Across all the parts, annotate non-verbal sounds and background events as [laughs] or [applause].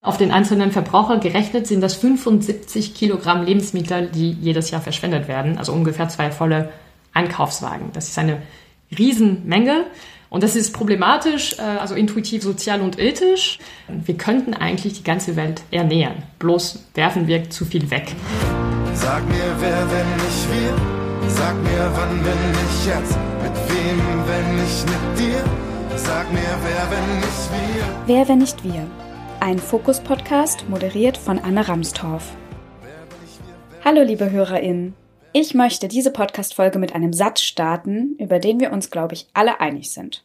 Auf den einzelnen Verbraucher gerechnet sind das 75 Kilogramm Lebensmittel, die jedes Jahr verschwendet werden, also ungefähr zwei volle Einkaufswagen. Das ist eine Riesenmenge. Und das ist problematisch, äh, also intuitiv, sozial und ethisch. Wir könnten eigentlich die ganze Welt ernähren. Bloß werfen wir zu viel weg. Sag mir, wer, wenn nicht wir? Sag mir, wann, wenn nicht jetzt? Mit wem, wenn nicht mit dir? Sag mir, wer, wenn nicht wir? Wer, wenn nicht wir? Ein Fokus-Podcast moderiert von Anne Ramstorff. Hallo, liebe HörerInnen. Ich möchte diese Podcast-Folge mit einem Satz starten, über den wir uns, glaube ich, alle einig sind.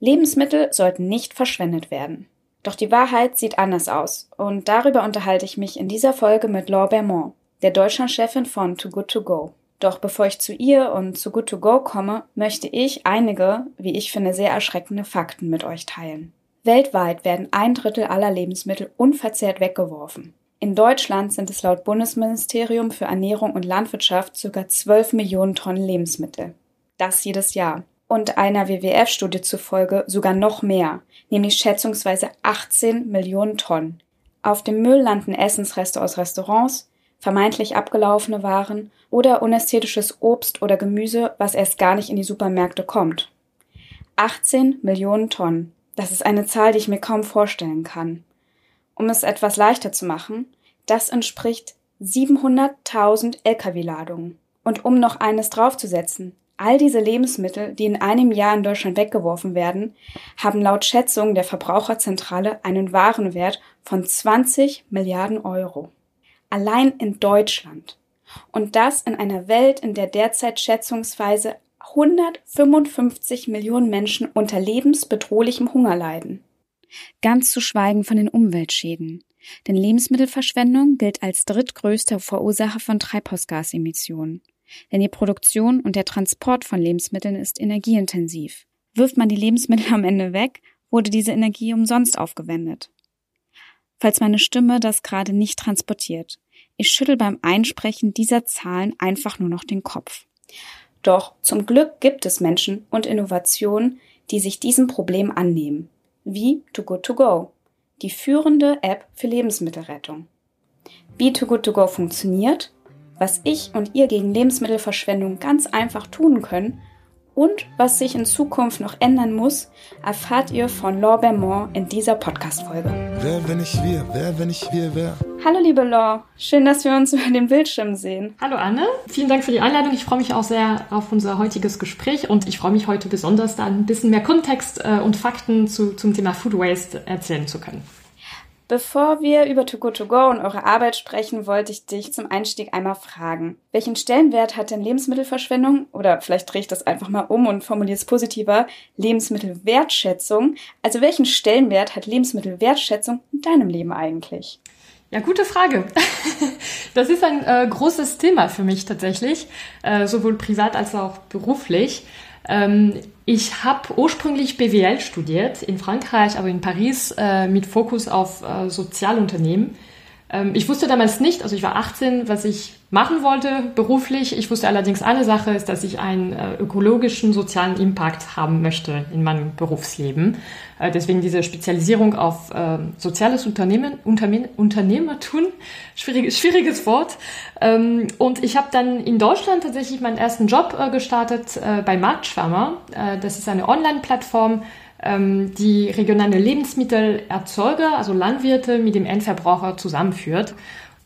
Lebensmittel sollten nicht verschwendet werden. Doch die Wahrheit sieht anders aus und darüber unterhalte ich mich in dieser Folge mit Laure Bermond, der Deutschlandchefin von Too Good To Go. Doch bevor ich zu ihr und zu Good To Go komme, möchte ich einige, wie ich finde, sehr erschreckende Fakten mit euch teilen. Weltweit werden ein Drittel aller Lebensmittel unverzehrt weggeworfen. In Deutschland sind es laut Bundesministerium für Ernährung und Landwirtschaft ca. 12 Millionen Tonnen Lebensmittel. Das jedes Jahr. Und einer WWF-Studie zufolge sogar noch mehr, nämlich schätzungsweise 18 Millionen Tonnen. Auf dem Müll landen Essensreste aus Restaurants, vermeintlich abgelaufene Waren oder unästhetisches Obst oder Gemüse, was erst gar nicht in die Supermärkte kommt. 18 Millionen Tonnen. Das ist eine Zahl, die ich mir kaum vorstellen kann. Um es etwas leichter zu machen, das entspricht 700.000 Lkw-Ladungen. Und um noch eines draufzusetzen, all diese Lebensmittel, die in einem Jahr in Deutschland weggeworfen werden, haben laut Schätzungen der Verbraucherzentrale einen Warenwert von 20 Milliarden Euro. Allein in Deutschland. Und das in einer Welt, in der derzeit schätzungsweise 155 Millionen Menschen unter lebensbedrohlichem Hunger leiden. Ganz zu schweigen von den Umweltschäden. Denn Lebensmittelverschwendung gilt als drittgrößter Verursacher von Treibhausgasemissionen. Denn die Produktion und der Transport von Lebensmitteln ist energieintensiv. Wirft man die Lebensmittel am Ende weg, wurde diese Energie umsonst aufgewendet. Falls meine Stimme das gerade nicht transportiert, ich schüttel beim Einsprechen dieser Zahlen einfach nur noch den Kopf. Doch zum Glück gibt es Menschen und Innovationen, die sich diesem Problem annehmen, wie Too Good To Go, die führende App für Lebensmittelrettung. Wie Too Good To Go funktioniert, was ich und ihr gegen Lebensmittelverschwendung ganz einfach tun können und was sich in Zukunft noch ändern muss, erfahrt ihr von Laure Bermond in dieser Podcast-Folge. Wer, wenn nicht wir? Wer, wenn nicht wir, wer? Hallo liebe Laure, schön, dass wir uns [laughs] über den Bildschirm sehen. Hallo Anne, vielen Dank für die Einladung. Ich freue mich auch sehr auf unser heutiges Gespräch und ich freue mich heute besonders, da ein bisschen mehr Kontext äh, und Fakten zu, zum Thema Food Waste erzählen zu können. Bevor wir über To Go To Go und eure Arbeit sprechen, wollte ich dich zum Einstieg einmal fragen. Welchen Stellenwert hat denn Lebensmittelverschwendung oder vielleicht drehe ich das einfach mal um und formuliere es positiver, Lebensmittelwertschätzung? Also welchen Stellenwert hat Lebensmittelwertschätzung in deinem Leben eigentlich? Ja, gute Frage. [laughs] Das ist ein äh, großes Thema für mich tatsächlich, äh, sowohl privat als auch beruflich. Ähm, ich habe ursprünglich BWL studiert in Frankreich, aber in Paris äh, mit Fokus auf äh, Sozialunternehmen. Ähm, ich wusste damals nicht, also ich war 18, was ich machen wollte beruflich. Ich wusste allerdings eine Sache, ist, dass ich einen äh, ökologischen, sozialen Impact haben möchte in meinem Berufsleben. Äh, deswegen diese Spezialisierung auf äh, soziales Unternehmen, Unternehmen, Unternehmertun, schwieriges, schwieriges Wort. Ähm, und ich habe dann in Deutschland tatsächlich meinen ersten Job äh, gestartet bei Marktschwammer. Das ist eine Online-Plattform, ähm, die regionale Lebensmittelerzeuger, also Landwirte, mit dem Endverbraucher zusammenführt.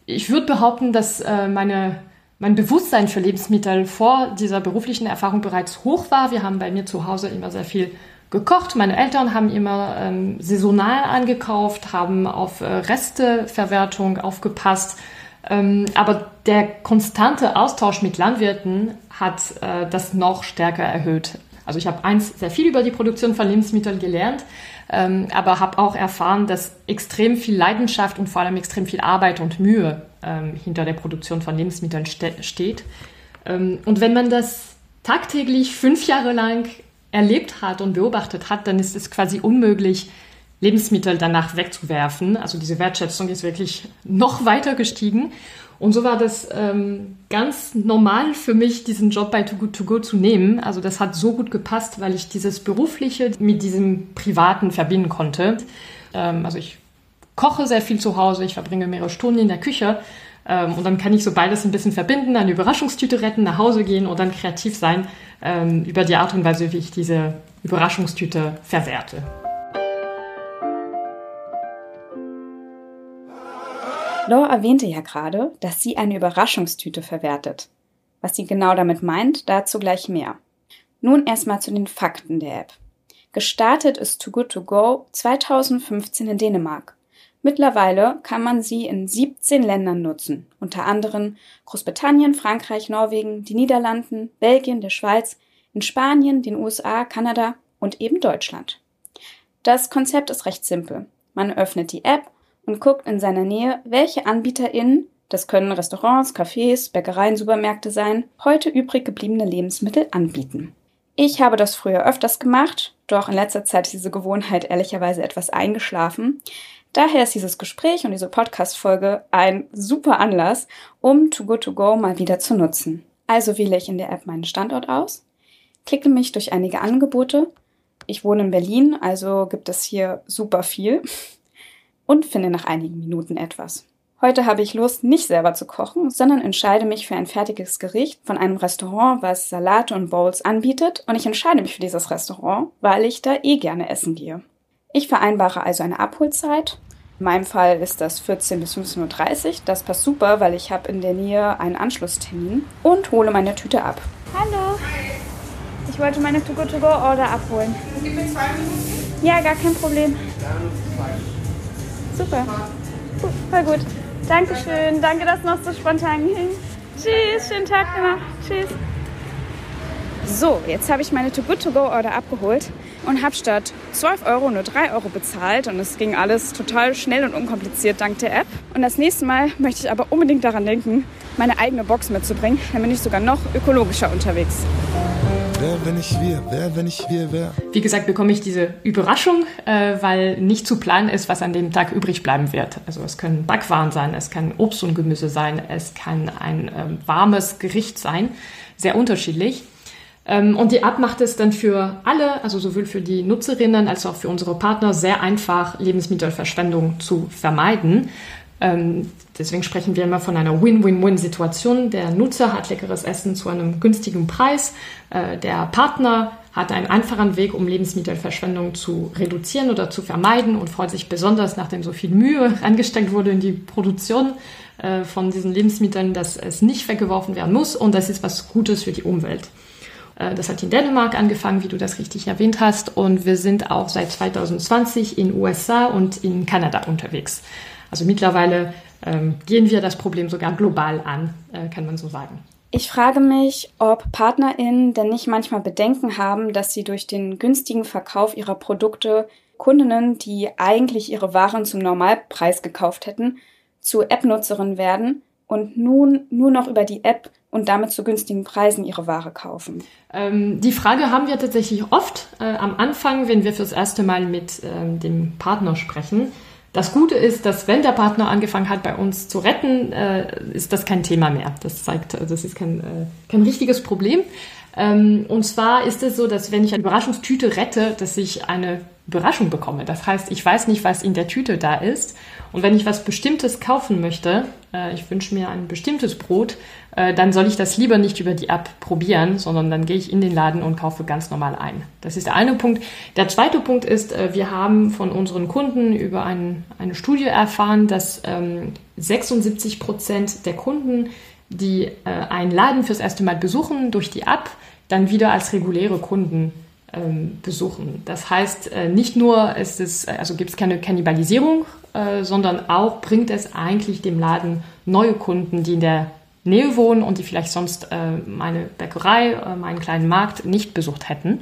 Ich würde behaupten, dass äh, meine mein Bewusstsein für Lebensmittel vor dieser beruflichen Erfahrung bereits hoch war. Wir haben bei mir zu Hause immer sehr viel gekocht. Meine Eltern haben immer ähm, saisonal angekauft, haben auf äh, Resteverwertung aufgepasst. Ähm, aber der konstante Austausch mit Landwirten hat äh, das noch stärker erhöht. Also ich habe eins sehr viel über die Produktion von Lebensmitteln gelernt, ähm, aber habe auch erfahren, dass extrem viel Leidenschaft und vor allem extrem viel Arbeit und Mühe ähm, hinter der Produktion von Lebensmitteln ste steht. Ähm, und wenn man das tagtäglich fünf Jahre lang erlebt hat und beobachtet hat, dann ist es quasi unmöglich, Lebensmittel danach wegzuwerfen. Also diese Wertschätzung ist wirklich noch weiter gestiegen. Und so war das ähm, ganz normal für mich, diesen Job bei Too Good To Go zu nehmen. Also das hat so gut gepasst, weil ich dieses Berufliche mit diesem Privaten verbinden konnte. Ähm, also ich koche sehr viel zu Hause, ich verbringe mehrere Stunden in der Küche. Ähm, und dann kann ich so beides ein bisschen verbinden, eine Überraschungstüte retten, nach Hause gehen und dann kreativ sein ähm, über die Art und Weise, wie ich diese Überraschungstüte verwerte. Laura erwähnte ja gerade, dass sie eine Überraschungstüte verwertet. Was sie genau damit meint, dazu gleich mehr. Nun erstmal zu den Fakten der App. Gestartet ist Too Good To Go 2015 in Dänemark. Mittlerweile kann man sie in 17 Ländern nutzen, unter anderem Großbritannien, Frankreich, Norwegen, die Niederlanden, Belgien, der Schweiz, in Spanien, den USA, Kanada und eben Deutschland. Das Konzept ist recht simpel. Man öffnet die App und guckt in seiner Nähe, welche AnbieterInnen, das können Restaurants, Cafés, Bäckereien, Supermärkte sein, heute übrig gebliebene Lebensmittel anbieten. Ich habe das früher öfters gemacht, doch in letzter Zeit ist diese Gewohnheit ehrlicherweise etwas eingeschlafen. Daher ist dieses Gespräch und diese Podcast-Folge ein super Anlass, um Too Good To Go mal wieder zu nutzen. Also wähle ich in der App meinen Standort aus, klicke mich durch einige Angebote. Ich wohne in Berlin, also gibt es hier super viel und finde nach einigen Minuten etwas. Heute habe ich Lust, nicht selber zu kochen, sondern entscheide mich für ein fertiges Gericht von einem Restaurant, was Salate und Bowls anbietet. Und ich entscheide mich für dieses Restaurant, weil ich da eh gerne essen gehe. Ich vereinbare also eine Abholzeit. In meinem Fall ist das 14 bis 15.30 Uhr. Das passt super, weil ich habe in der Nähe einen Anschlusstermin und hole meine Tüte ab. Hallo. Ich wollte meine To-Go-To-Go-Order abholen. Gib mir zwei Minuten? Ja, gar kein Problem. Super. Voll gut. Dankeschön. Danke, dass noch so spontan ging. Tschüss, schönen Tag noch. Tschüss. So, jetzt habe ich meine Too Good To Go Order abgeholt und habe statt 12 Euro nur 3 Euro bezahlt. Und es ging alles total schnell und unkompliziert dank der App. Und das nächste Mal möchte ich aber unbedingt daran denken, meine eigene Box mitzubringen. Dann bin ich sogar noch ökologischer unterwegs. Wer, wenn ich wir? Wer, wenn ich wir, wer? Wie gesagt, bekomme ich diese Überraschung, äh, weil nicht zu planen ist, was an dem Tag übrig bleiben wird. Also es können Backwaren sein, es kann Obst und Gemüse sein, es kann ein ähm, warmes Gericht sein, sehr unterschiedlich. Ähm, und die App macht es dann für alle, also sowohl für die Nutzerinnen als auch für unsere Partner, sehr einfach, Lebensmittelverschwendung zu vermeiden. Ähm, deswegen sprechen wir immer von einer Win-Win-Win-Situation. Der Nutzer hat leckeres Essen zu einem günstigen Preis. Äh, der Partner hat einen einfachen Weg, um Lebensmittelverschwendung zu reduzieren oder zu vermeiden und freut sich besonders, nachdem so viel Mühe [laughs] angesteckt wurde in die Produktion äh, von diesen Lebensmitteln, dass es nicht weggeworfen werden muss und das ist was Gutes für die Umwelt. Äh, das hat in Dänemark angefangen, wie du das richtig erwähnt hast, und wir sind auch seit 2020 in USA und in Kanada unterwegs. Also mittlerweile ähm, gehen wir das Problem sogar global an, äh, kann man so sagen. Ich frage mich, ob PartnerInnen denn nicht manchmal Bedenken haben, dass sie durch den günstigen Verkauf ihrer Produkte Kundinnen, die eigentlich ihre Waren zum Normalpreis gekauft hätten, zu App-Nutzerinnen werden und nun nur noch über die App und damit zu günstigen Preisen ihre Ware kaufen? Ähm, die Frage haben wir tatsächlich oft äh, am Anfang, wenn wir fürs erste Mal mit ähm, dem Partner sprechen. Das Gute ist, dass wenn der Partner angefangen hat, bei uns zu retten, äh, ist das kein Thema mehr. Das zeigt, das ist kein, äh, kein richtiges Problem. Ähm, und zwar ist es so, dass wenn ich eine Überraschungstüte rette, dass ich eine Überraschung bekomme. Das heißt, ich weiß nicht, was in der Tüte da ist. Und wenn ich was Bestimmtes kaufen möchte, äh, ich wünsche mir ein bestimmtes Brot, äh, dann soll ich das lieber nicht über die App probieren, sondern dann gehe ich in den Laden und kaufe ganz normal ein. Das ist der eine Punkt. Der zweite Punkt ist, äh, wir haben von unseren Kunden über ein, eine Studie erfahren, dass ähm, 76 Prozent der Kunden, die äh, einen Laden fürs erste Mal besuchen durch die App, dann wieder als reguläre Kunden ähm, besuchen. Das heißt, äh, nicht nur ist es, also gibt es keine Kannibalisierung, sondern auch bringt es eigentlich dem Laden neue Kunden, die in der Nähe wohnen und die vielleicht sonst äh, meine Bäckerei, äh, meinen kleinen Markt nicht besucht hätten.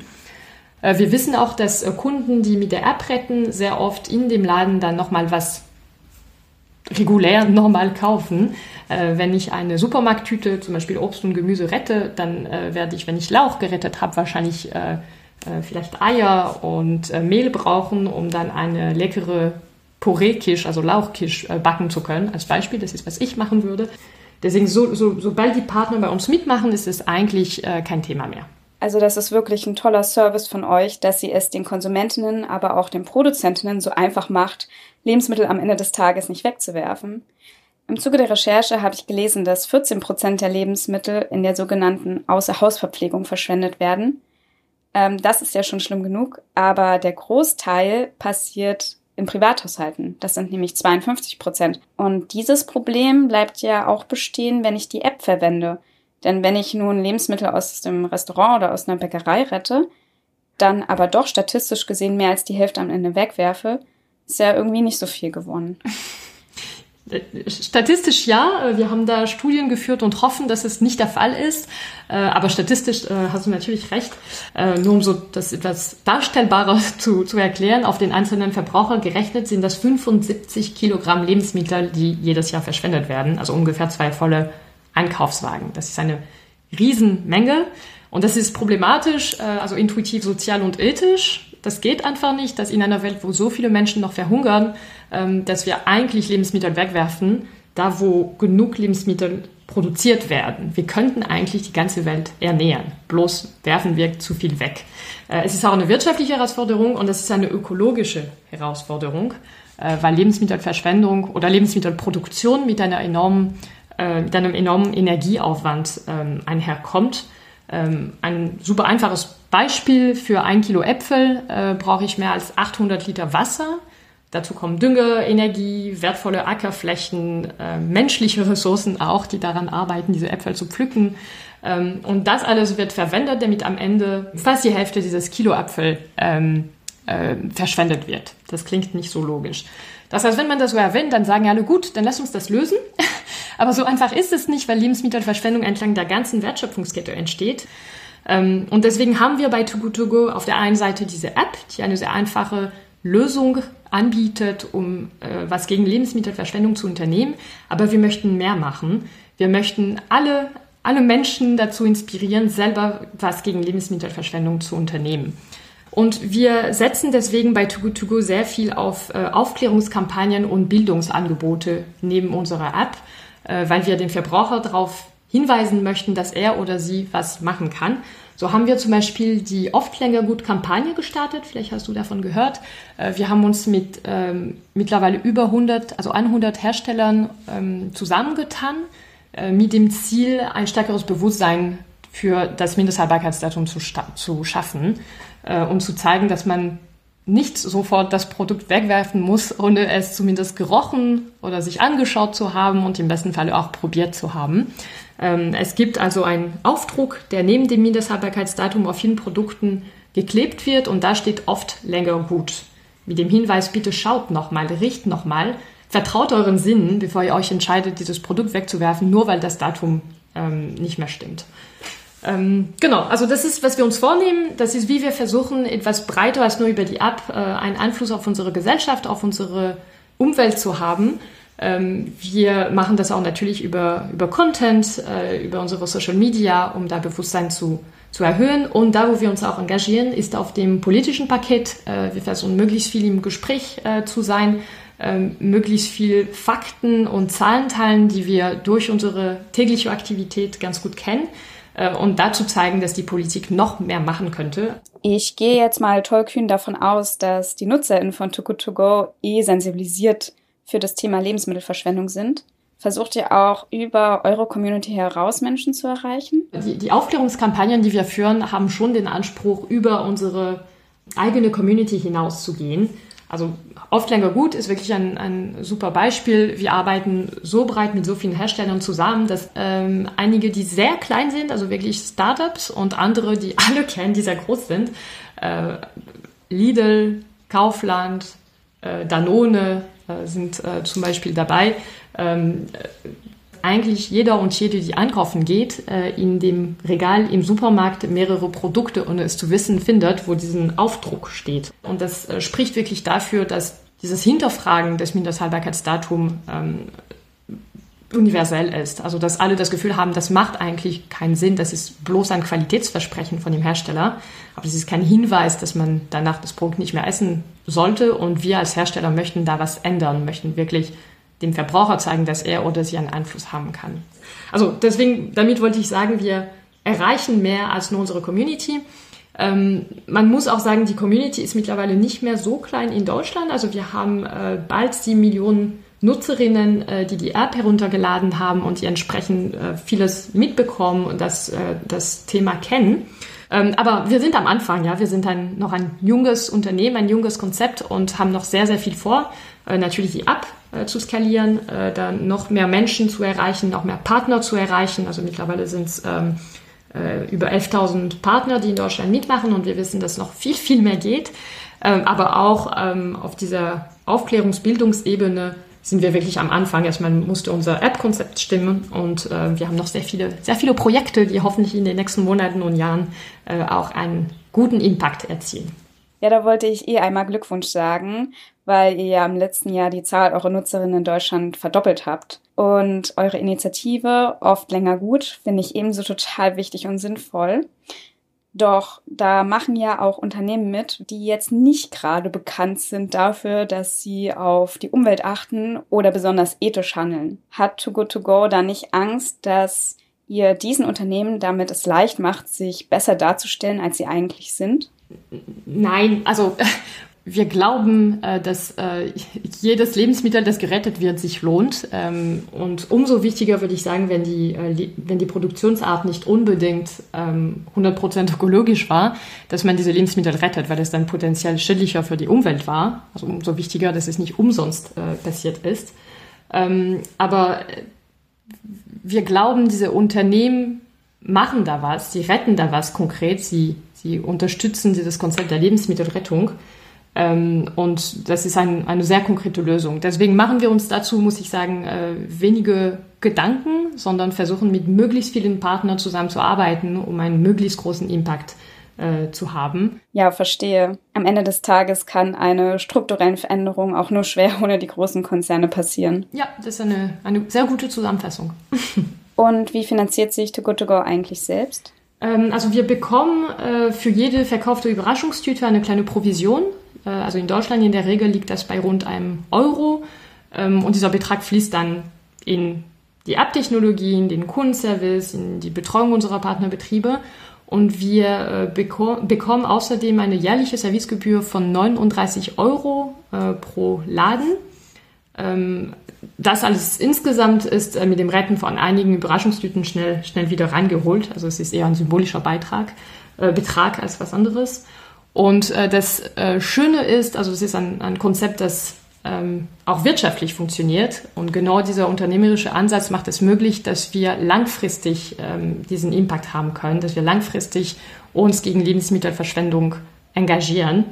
Äh, wir wissen auch, dass äh, Kunden, die mit der App retten, sehr oft in dem Laden dann nochmal was regulär [laughs] normal kaufen. Äh, wenn ich eine Supermarkttüte, zum Beispiel Obst und Gemüse rette, dann werde ich, wenn ich Lauch gerettet habe, wahrscheinlich vielleicht Eier und Mehl brauchen, um dann eine leckere Porree-Kisch, also Lauchkisch, backen zu können. Als Beispiel, das ist, was ich machen würde. Deswegen, so, so, sobald die Partner bei uns mitmachen, ist es eigentlich äh, kein Thema mehr. Also das ist wirklich ein toller Service von euch, dass sie es den Konsumentinnen, aber auch den Produzentinnen so einfach macht, Lebensmittel am Ende des Tages nicht wegzuwerfen. Im Zuge der Recherche habe ich gelesen, dass 14 Prozent der Lebensmittel in der sogenannten Außerhausverpflegung verschwendet werden. Ähm, das ist ja schon schlimm genug, aber der Großteil passiert in Privathaushalten. Das sind nämlich 52 Prozent. Und dieses Problem bleibt ja auch bestehen, wenn ich die App verwende. Denn wenn ich nun Lebensmittel aus dem Restaurant oder aus einer Bäckerei rette, dann aber doch statistisch gesehen mehr als die Hälfte am Ende wegwerfe, ist ja irgendwie nicht so viel gewonnen. [laughs] Statistisch ja, wir haben da Studien geführt und hoffen, dass es nicht der Fall ist. Äh, aber statistisch äh, hast du natürlich recht. Äh, nur um so das etwas darstellbarer [laughs] zu, zu erklären, auf den einzelnen Verbraucher gerechnet sind das 75 Kilogramm Lebensmittel, die jedes Jahr verschwendet werden. Also ungefähr zwei volle Einkaufswagen. Das ist eine Riesenmenge. Und das ist problematisch, also intuitiv, sozial und ethisch. Das geht einfach nicht, dass in einer Welt, wo so viele Menschen noch verhungern, ähm, dass wir eigentlich Lebensmittel wegwerfen, da wo genug Lebensmittel produziert werden. Wir könnten eigentlich die ganze Welt ernähren. Bloß werfen wir zu viel weg. Äh, es ist auch eine wirtschaftliche Herausforderung und es ist eine ökologische Herausforderung, äh, weil Lebensmittelverschwendung oder Lebensmittelproduktion mit einer enormen, äh, mit einem enormen Energieaufwand ähm, einherkommt. Ähm, ein super einfaches Beispiel für ein Kilo Äpfel brauche ich mehr als 800 Liter Wasser. Dazu kommen Dünger, Energie, wertvolle Ackerflächen, äh, menschliche Ressourcen auch, die daran arbeiten, diese Äpfel zu pflücken. Ähm, und das alles wird verwendet, damit am Ende fast die Hälfte dieses Kilo Apfel ähm, äh, verschwendet wird. Das klingt nicht so logisch. Das heißt, wenn man das so erwähnt, dann sagen alle, gut, dann lass uns das lösen. [laughs] Aber so einfach ist es nicht, weil Lebensmittelverschwendung entlang der ganzen Wertschöpfungskette entsteht. Ähm, und deswegen haben wir bei Too Good To Go auf der einen Seite diese App, die eine sehr einfache Lösung anbietet, um äh, was gegen Lebensmittelverschwendung zu unternehmen. Aber wir möchten mehr machen. Wir möchten alle, alle Menschen dazu inspirieren, selber was gegen Lebensmittelverschwendung zu unternehmen. Und wir setzen deswegen bei Too Good To Go sehr viel auf äh, Aufklärungskampagnen und Bildungsangebote neben unserer App, äh, weil wir den Verbraucher darauf hinweisen möchten, dass er oder sie was machen kann. So haben wir zum Beispiel die oft länger gut Kampagne gestartet. Vielleicht hast du davon gehört. Äh, wir haben uns mit ähm, mittlerweile über 100, also 100 Herstellern ähm, zusammengetan äh, mit dem Ziel, ein stärkeres Bewusstsein für das Mindesthaltbarkeitsdatum zu, zu schaffen äh, und zu zeigen, dass man nicht sofort das Produkt wegwerfen muss, ohne es zumindest gerochen oder sich angeschaut zu haben und im besten Fall auch probiert zu haben. Ähm, es gibt also einen Aufdruck, der neben dem Mindesthaltbarkeitsdatum auf vielen Produkten geklebt wird und da steht oft länger gut. Mit dem Hinweis, bitte schaut nochmal, riecht nochmal, vertraut euren Sinnen, bevor ihr euch entscheidet, dieses Produkt wegzuwerfen, nur weil das Datum ähm, nicht mehr stimmt. Ähm, genau, also das ist, was wir uns vornehmen. Das ist, wie wir versuchen, etwas breiter als nur über die App äh, einen Einfluss auf unsere Gesellschaft, auf unsere Umwelt zu haben. Ähm, wir machen das auch natürlich über, über Content, äh, über unsere Social Media, um da Bewusstsein zu, zu erhöhen. Und da, wo wir uns auch engagieren, ist auf dem politischen Paket. Äh, wir versuchen möglichst viel im Gespräch äh, zu sein, ähm, möglichst viel Fakten und Zahlen teilen, die wir durch unsere tägliche Aktivität ganz gut kennen äh, und dazu zeigen, dass die Politik noch mehr machen könnte. Ich gehe jetzt mal tollkühn davon aus, dass die NutzerInnen von Too Good To Go eh sensibilisiert für das Thema Lebensmittelverschwendung sind. Versucht ihr auch über eure Community heraus Menschen zu erreichen? Die, die Aufklärungskampagnen, die wir führen, haben schon den Anspruch, über unsere eigene Community hinauszugehen. Also oft länger gut ist wirklich ein, ein super Beispiel. Wir arbeiten so breit mit so vielen Herstellern zusammen, dass ähm, einige, die sehr klein sind, also wirklich Startups und andere, die [laughs] alle kennen, die sehr groß sind, äh, Lidl, Kaufland, äh, Danone, äh, sind äh, zum Beispiel dabei. Ähm, eigentlich jeder und jede, die einkaufen geht, äh, in dem Regal im Supermarkt mehrere Produkte, ohne es zu wissen, findet, wo diesen Aufdruck steht. Und das äh, spricht wirklich dafür, dass dieses Hinterfragen des Mindesthaltbarkeitsdatums ähm, universell ist. Also dass alle das Gefühl haben, das macht eigentlich keinen Sinn, das ist bloß ein Qualitätsversprechen von dem Hersteller, aber es ist kein Hinweis, dass man danach das Produkt nicht mehr essen sollte und wir als Hersteller möchten da was ändern, möchten wirklich dem Verbraucher zeigen, dass er oder sie einen Einfluss haben kann. Also deswegen, damit wollte ich sagen, wir erreichen mehr als nur unsere Community. Ähm, man muss auch sagen, die Community ist mittlerweile nicht mehr so klein in Deutschland. Also wir haben äh, bald sieben Millionen Nutzerinnen, äh, die die App heruntergeladen haben und die entsprechend äh, vieles mitbekommen und das, äh, das Thema kennen. Ähm, aber wir sind am Anfang, ja. Wir sind ein, noch ein junges Unternehmen, ein junges Konzept und haben noch sehr, sehr viel vor. Äh, natürlich die App äh, zu skalieren, äh, dann noch mehr Menschen zu erreichen, noch mehr Partner zu erreichen. Also mittlerweile sind es ähm, äh, über 11.000 Partner, die in Deutschland mitmachen und wir wissen, dass noch viel, viel mehr geht. Ähm, aber auch ähm, auf dieser Aufklärungsbildungsebene sind wir wirklich am Anfang. Erstmal musste unser App-Konzept stimmen und äh, wir haben noch sehr viele, sehr viele Projekte, die hoffentlich in den nächsten Monaten und Jahren äh, auch einen guten Impact erzielen. Ja, da wollte ich eh einmal Glückwunsch sagen, weil ihr ja im letzten Jahr die Zahl eurer Nutzerinnen in Deutschland verdoppelt habt. Und eure Initiative, oft länger gut, finde ich ebenso total wichtig und sinnvoll. Doch da machen ja auch Unternehmen mit, die jetzt nicht gerade bekannt sind dafür, dass sie auf die Umwelt achten oder besonders ethisch handeln. Hat Too Good To Go da nicht Angst, dass ihr diesen Unternehmen damit es leicht macht, sich besser darzustellen, als sie eigentlich sind? Nein, also wir glauben, äh, dass äh, jedes Lebensmittel, das gerettet wird, sich lohnt. Ähm, und umso wichtiger würde ich sagen, wenn die, äh, wenn die Produktionsart nicht unbedingt 100% ähm, ökologisch war, dass man diese Lebensmittel rettet, weil es dann potenziell schädlicher für die Umwelt war. Also umso wichtiger, dass es nicht umsonst passiert ist. Ähm, aber wir glauben, diese Unternehmen machen da was, sie retten da was konkret, sie, sie unterstützen dieses Konzept der Lebensmittelrettung. Ähm, und das ist ein, eine sehr konkrete Lösung. Deswegen machen wir uns dazu, muss ich sagen, äh, wenige Gedanken, sondern versuchen mit möglichst vielen Partnern zusammenzuarbeiten, um einen möglichst großen Impact äh, zu haben. Ja, verstehe. Am Ende des Tages kann eine strukturelle Veränderung auch nur schwer [laughs] ohne die großen Konzerne passieren. Ja, das ist eine, eine sehr gute Zusammenfassung. [laughs] Und wie finanziert sich To Good To Go eigentlich selbst? Ähm, also wir bekommen äh, für jede verkaufte Überraschungstüte eine kleine Provision. Äh, also in Deutschland in der Regel liegt das bei rund einem Euro. Ähm, und dieser Betrag fließt dann in die App-Technologie, in den Kundenservice, in die Betreuung unserer Partnerbetriebe. Und wir äh, beko bekommen außerdem eine jährliche Servicegebühr von 39 Euro äh, pro Laden. Ähm, das alles insgesamt ist mit dem Retten von einigen Überraschungstüten schnell, schnell wieder reingeholt. Also es ist eher ein symbolischer Beitrag, äh, Betrag als was anderes. Und äh, das äh, Schöne ist, also es ist ein, ein Konzept, das ähm, auch wirtschaftlich funktioniert. Und genau dieser unternehmerische Ansatz macht es möglich, dass wir langfristig ähm, diesen Impact haben können, dass wir langfristig uns gegen Lebensmittelverschwendung engagieren.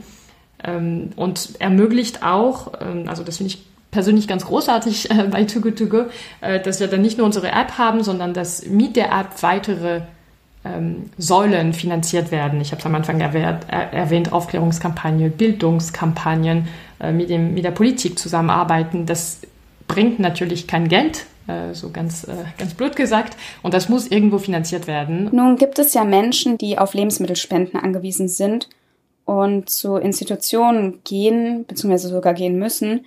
Ähm, und ermöglicht auch, ähm, also das finde ich persönlich ganz großartig äh, bei Too Good äh, dass wir dann nicht nur unsere App haben, sondern dass mit der App weitere ähm, Säulen finanziert werden. Ich habe es am Anfang erwähnt, äh, erwähnt Aufklärungskampagne, Bildungskampagnen, äh, mit, dem, mit der Politik zusammenarbeiten. Das bringt natürlich kein Geld, äh, so ganz, äh, ganz blöd gesagt, und das muss irgendwo finanziert werden. Nun gibt es ja Menschen, die auf Lebensmittelspenden angewiesen sind und zu Institutionen gehen, beziehungsweise sogar gehen müssen,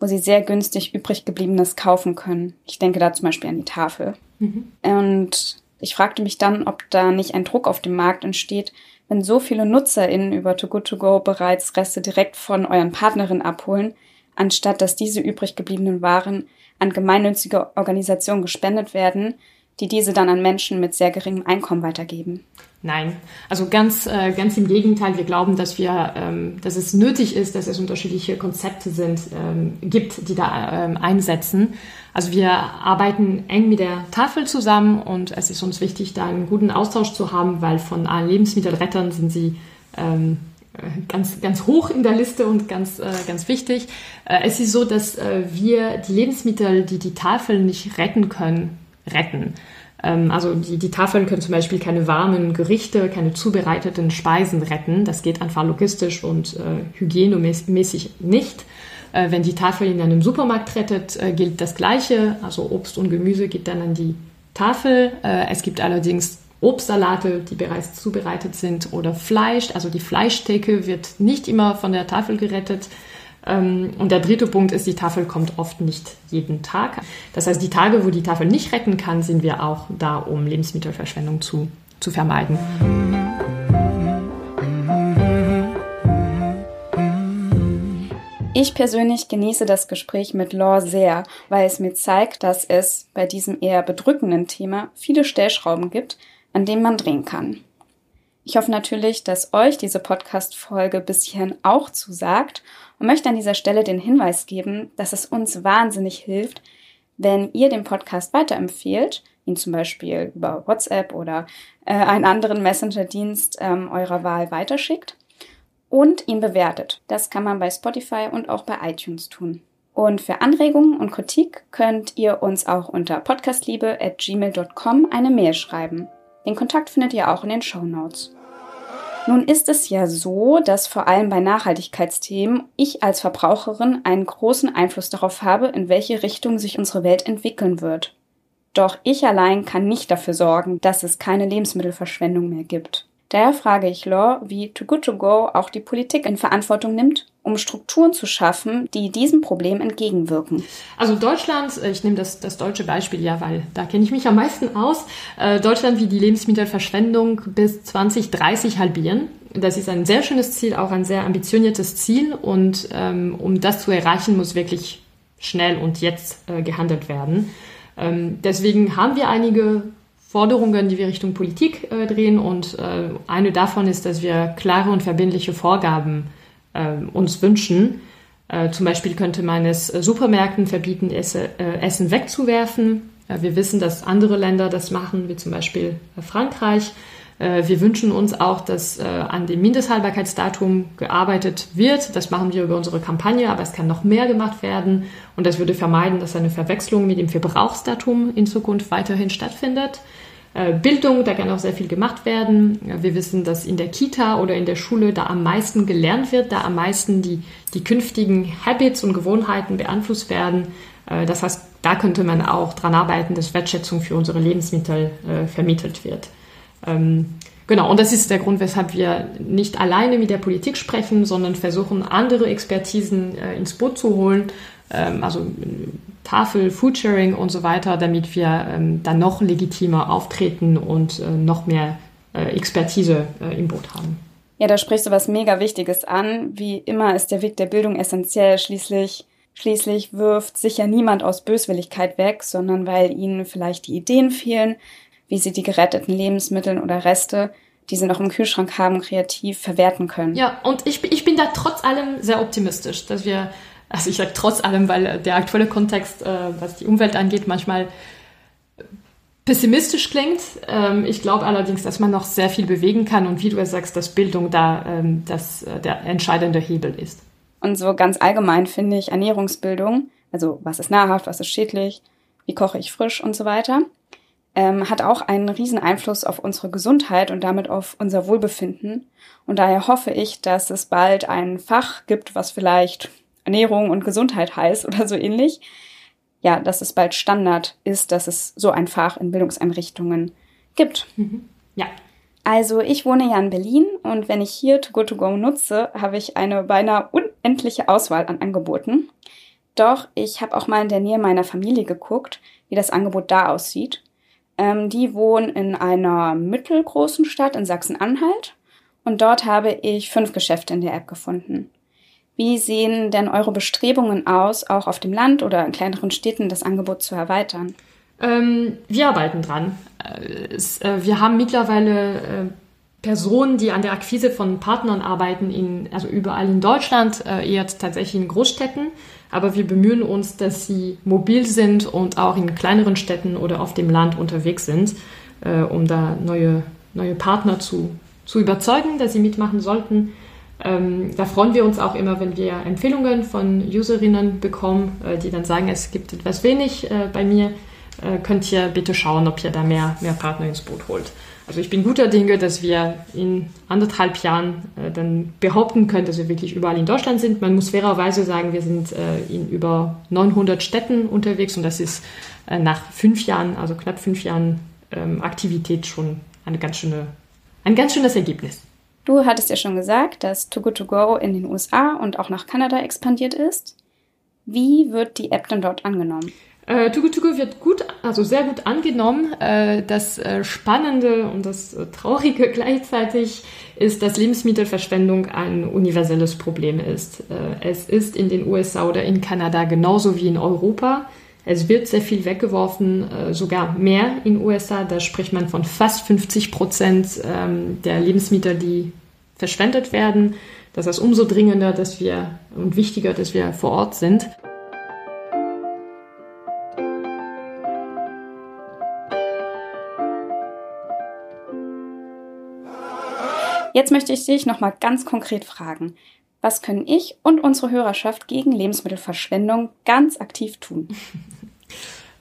wo sie sehr günstig übrig gebliebenes kaufen können. Ich denke da zum Beispiel an die Tafel. Mhm. Und ich fragte mich dann, ob da nicht ein Druck auf dem Markt entsteht, wenn so viele NutzerInnen über Too Good To Go bereits Reste direkt von euren Partnerinnen abholen, anstatt dass diese übrig gebliebenen Waren an gemeinnützige Organisationen gespendet werden, die diese dann an Menschen mit sehr geringem Einkommen weitergeben. Nein, also ganz, äh, ganz im Gegenteil. Wir glauben, dass wir, ähm, dass es nötig ist, dass es unterschiedliche Konzepte sind, ähm, gibt, die da ähm, einsetzen. Also wir arbeiten eng mit der Tafel zusammen und es ist uns wichtig, da einen guten Austausch zu haben, weil von allen Lebensmittelrettern sind sie ähm, äh, ganz, ganz hoch in der Liste und ganz, äh, ganz wichtig. Äh, es ist so, dass äh, wir die Lebensmittel, die die Tafel nicht retten können, retten. Ähm, also die, die Tafeln können zum Beispiel keine warmen Gerichte, keine zubereiteten Speisen retten. Das geht einfach logistisch und äh, hygienemäßig nicht. Äh, wenn die Tafel in einem Supermarkt rettet, äh, gilt das Gleiche. Also Obst und Gemüse geht dann an die Tafel. Äh, es gibt allerdings Obstsalate, die bereits zubereitet sind oder Fleisch. Also die Fleischtheke wird nicht immer von der Tafel gerettet. Ähm, und der dritte Punkt ist, die Tafel kommt oft nicht jeden Tag. Das heißt, die Tage, wo die Tafel nicht retten kann, sind wir auch da, um Lebensmittelverschwendung zu zu vermeiden. Ich persönlich genieße das Gespräch mit Law sehr, weil es mir zeigt, dass es bei diesem eher bedrückenden Thema viele Stellschrauben gibt, an denen man drehen kann. Ich hoffe natürlich, dass euch diese Podcast-Folge bis hierhin auch zusagt und möchte an dieser Stelle den Hinweis geben, dass es uns wahnsinnig hilft, wenn ihr den Podcast weiterempfehlt, ihn zum Beispiel über WhatsApp oder äh, einen anderen Messenger-Dienst ähm, eurer Wahl weiterschickt und ihn bewertet. Das kann man bei Spotify und auch bei iTunes tun. Und für Anregungen und Kritik könnt ihr uns auch unter podcastliebe.gmail.com eine Mail schreiben. Den Kontakt findet ihr auch in den Show Notes. Nun ist es ja so, dass vor allem bei Nachhaltigkeitsthemen ich als Verbraucherin einen großen Einfluss darauf habe, in welche Richtung sich unsere Welt entwickeln wird. Doch ich allein kann nicht dafür sorgen, dass es keine Lebensmittelverschwendung mehr gibt. Daher frage ich Law, wie Too Good To Go auch die Politik in Verantwortung nimmt, um Strukturen zu schaffen, die diesem Problem entgegenwirken. Also Deutschland, äh, ich nehme das, das deutsche Beispiel ja, weil da kenne ich mich am meisten aus. Äh, Deutschland will die Lebensmittelverschwendung bis 2030 halbieren. Das ist ein sehr schönes Ziel, auch ein sehr ambitioniertes Ziel. Und ähm, um das zu erreichen, muss wirklich schnell und jetzt äh, gehandelt werden. Ähm, deswegen haben wir einige Forderungen, die wir Richtung Politik äh, drehen. Und äh, eine davon ist, dass wir klare und verbindliche Vorgaben äh, uns wünschen. Äh, zum Beispiel könnte man es äh, Supermärkten verbieten, Esse, äh, Essen wegzuwerfen. wir wissen, dass andere Länder das machen, wie zum Beispiel Frankreich. Wir wünschen uns auch, dass an dem Mindesthaltbarkeitsdatum gearbeitet wird. Das machen wir über unsere Kampagne, aber es kann noch mehr gemacht werden. Und das würde vermeiden, dass eine Verwechslung mit dem Verbrauchsdatum in Zukunft weiterhin stattfindet. Äh, Bildung, da kann auch sehr viel gemacht werden. Wir wissen, dass in der Kita oder in der Schule da am meisten gelernt wird, da am meisten die, die künftigen Habits und Gewohnheiten beeinflusst werden. Äh, das heißt, da könnte man auch dran arbeiten, dass Wertschätzung für unsere Lebensmittel äh, vermittelt wird. Ähm, genau, und das ist der Grund, weshalb wir nicht alleine mit der Politik sprechen, sondern versuchen, andere Expertisen ins Boot zu holen. Ähm, also Tafel, Foodsharing und so weiter, damit wir ähm, dann noch legitimer auftreten und äh, noch mehr äh, Expertise äh, im Boot haben. Ja, da sprichst du was mega Wichtiges an. Wie immer ist der Weg der Bildung essentiell. Schließlich, schließlich wirft sich ja niemand aus Böswilligkeit weg, sondern weil ihnen vielleicht die Ideen fehlen, wie sie die geretteten Lebensmittel oder Reste, die sie noch im Kühlschrank haben, kreativ verwerten können. Ja, und ich, ich bin da trotz allem sehr optimistisch, dass wir also ich sage trotz allem, weil der aktuelle Kontext, äh, was die Umwelt angeht, manchmal pessimistisch klingt. Ähm, ich glaube allerdings, dass man noch sehr viel bewegen kann und wie du es sagst, dass Bildung da ähm, das, äh, der entscheidende Hebel ist. Und so ganz allgemein finde ich Ernährungsbildung, also was ist nahrhaft, was ist schädlich, wie koche ich frisch und so weiter, ähm, hat auch einen riesen Einfluss auf unsere Gesundheit und damit auf unser Wohlbefinden. Und daher hoffe ich, dass es bald ein Fach gibt, was vielleicht Ernährung und Gesundheit heißt [laughs] oder so ähnlich, ja, dass es bald Standard ist, dass es so ein Fach in Bildungseinrichtungen gibt. Mhm. Ja. Also ich wohne ja in Berlin und wenn ich hier To Go To Go nutze, habe ich eine beinahe unendliche Auswahl an Angeboten. Doch ich habe auch mal in der Nähe meiner Familie geguckt, wie das Angebot da aussieht. Ähm, die wohnen in einer mittelgroßen Stadt in Sachsen-Anhalt und dort habe ich fünf Geschäfte in der App gefunden. Wie sehen denn eure Bestrebungen aus, auch auf dem Land oder in kleineren Städten das Angebot zu erweitern? Ähm, wir arbeiten dran. Äh, es, äh, wir haben mittlerweile äh, Personen, die an der Akquise von Partnern arbeiten, in, also überall in Deutschland, äh, eher tatsächlich in Großstädten. Aber wir bemühen uns, dass sie mobil sind und auch in kleineren Städten oder auf dem Land unterwegs sind, äh, um da neue, neue Partner zu, zu überzeugen, dass sie mitmachen sollten. Ähm, da freuen wir uns auch immer, wenn wir Empfehlungen von Userinnen bekommen, äh, die dann sagen, es gibt etwas wenig äh, bei mir. Äh, könnt ihr bitte schauen, ob ihr da mehr, mehr Partner ins Boot holt. Also ich bin guter Dinge, dass wir in anderthalb Jahren äh, dann behaupten können, dass wir wirklich überall in Deutschland sind. Man muss fairerweise sagen, wir sind äh, in über 900 Städten unterwegs und das ist äh, nach fünf Jahren, also knapp fünf Jahren ähm, Aktivität schon eine ganz schöne, ein ganz schönes Ergebnis. Du hattest ja schon gesagt, dass Too Good To Go in den USA und auch nach Kanada expandiert ist. Wie wird die App denn dort angenommen? Äh, Tugu Tugu wird gut, also sehr gut angenommen. Äh, das äh, Spannende und das äh, Traurige [laughs] gleichzeitig ist, dass Lebensmittelverschwendung ein universelles Problem ist. Äh, es ist in den USA oder in Kanada genauso wie in Europa. Es wird sehr viel weggeworfen, äh, sogar mehr in den USA. Da spricht man von fast 50 Prozent ähm, der Lebensmittel, die verschwendet werden. Das ist umso dringender, dass wir und wichtiger, dass wir vor Ort sind. Jetzt möchte ich dich nochmal ganz konkret fragen. Was können ich und unsere Hörerschaft gegen Lebensmittelverschwendung ganz aktiv tun? [laughs]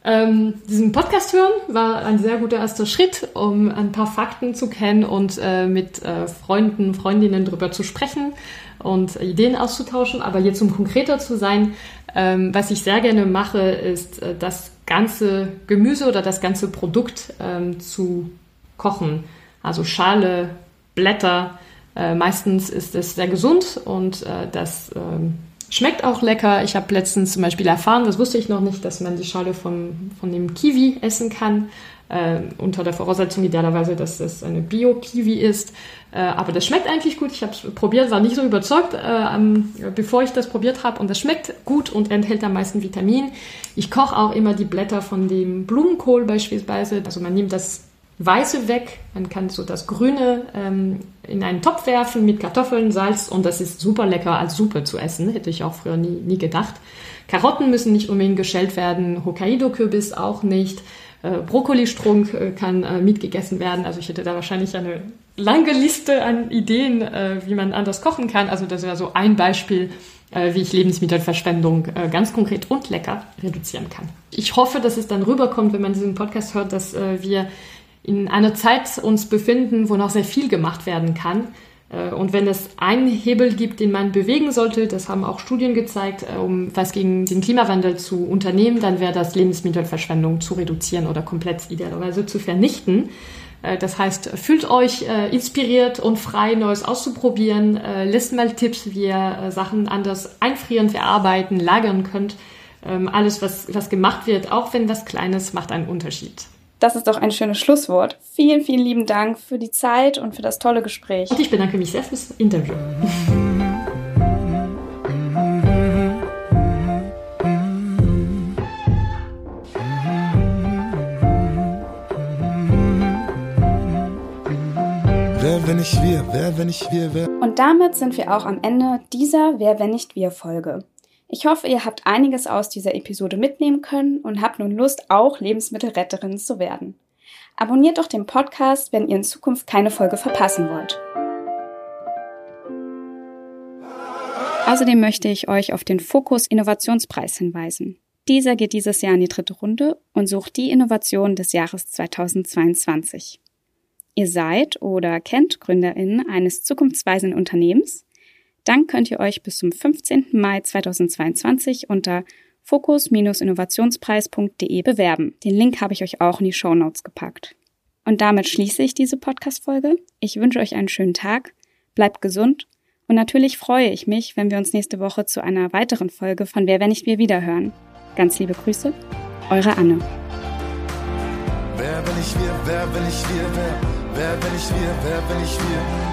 Ähm, diesen Podcast hören war ein sehr guter erster Schritt, um ein paar Fakten zu kennen und äh, mit äh, Freunden, Freundinnen darüber zu sprechen und Ideen auszutauschen. Aber jetzt um konkreter zu sein, ähm, was ich sehr gerne mache, ist äh, das ganze Gemüse oder das ganze Produkt ähm, zu kochen. Also Schale, Blätter. Äh, meistens ist es sehr gesund und äh, das ähm, schmeckt auch lecker. Ich habe letztens zum Beispiel erfahren, das wusste ich noch nicht, dass man die Schale von, von dem Kiwi essen kann. Äh, unter der Voraussetzung idealerweise, dass es eine Bio-Kiwi ist. Äh, aber das schmeckt eigentlich gut. Ich habe es probiert, war nicht so überzeugt, äh, bevor ich das probiert habe. Und das schmeckt gut und enthält am meisten Vitamin. Ich koche auch immer die Blätter von dem Blumenkohl beispielsweise. Also man nimmt das Weiße weg. Man kann so das Grüne ähm, in einen Topf werfen mit Kartoffeln, Salz und das ist super lecker als Suppe zu essen. Hätte ich auch früher nie, nie gedacht. Karotten müssen nicht unbedingt geschält werden, Hokkaido-Kürbis auch nicht. Äh, Brokkolistrunk äh, kann äh, mitgegessen werden. Also ich hätte da wahrscheinlich eine lange Liste an Ideen, äh, wie man anders kochen kann. Also das wäre so ein Beispiel, äh, wie ich Lebensmittelverschwendung äh, ganz konkret und lecker reduzieren kann. Ich hoffe, dass es dann rüberkommt, wenn man diesen Podcast hört, dass wir in einer Zeit uns befinden, wo noch sehr viel gemacht werden kann. Äh, und wenn es einen Hebel gibt, den man bewegen sollte, das haben auch Studien gezeigt, äh, um was gegen den Klimawandel zu unternehmen, dann wäre das Lebensmittelverschwendung zu reduzieren oder komplett idealerweise zu vernichten. Äh, das heißt, fühlt euch inspiriert und frei, Neues auszuprobieren. Lest mal Tipps, wie ihr Sachen anders einfrieren, verarbeiten, lagern könnt. Ähm, alles, was, was gemacht wird, auch wenn das Kleines, macht einen Unterschied. Das ist doch ein schönes Schlusswort. Vielen, vielen lieben Dank für die Zeit und für das tolle Gespräch. Und ich bedanke mich sehr fürs Interview. Wer, wenn nicht wir, wer, wenn nicht wir, wer. Und damit sind wir auch am Ende dieser Wer, wenn nicht wir Folge. Ich hoffe, ihr habt einiges aus dieser Episode mitnehmen können und habt nun Lust, auch Lebensmittelretterin zu werden. Abonniert doch den Podcast, wenn ihr in Zukunft keine Folge verpassen wollt. Außerdem möchte ich euch auf den Fokus Innovationspreis hinweisen. Dieser geht dieses Jahr in die dritte Runde und sucht die Innovation des Jahres 2022. Ihr seid oder kennt GründerInnen eines zukunftsweisenden Unternehmens, dann könnt ihr euch bis zum 15. Mai 2022 unter fokus-innovationspreis.de bewerben. Den Link habe ich euch auch in die Show Notes gepackt. Und damit schließe ich diese Podcast-Folge. Ich wünsche euch einen schönen Tag, bleibt gesund und natürlich freue ich mich, wenn wir uns nächste Woche zu einer weiteren Folge von Wer, wenn nicht wir wiederhören. Ganz liebe Grüße, eure Anne. Wer, wenn ich wir, wer, wenn ich wir, wer, wer, wenn ich wir, wer, wenn ich wir.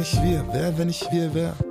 Wenn ich wir, wer, wenn ich wir, wer?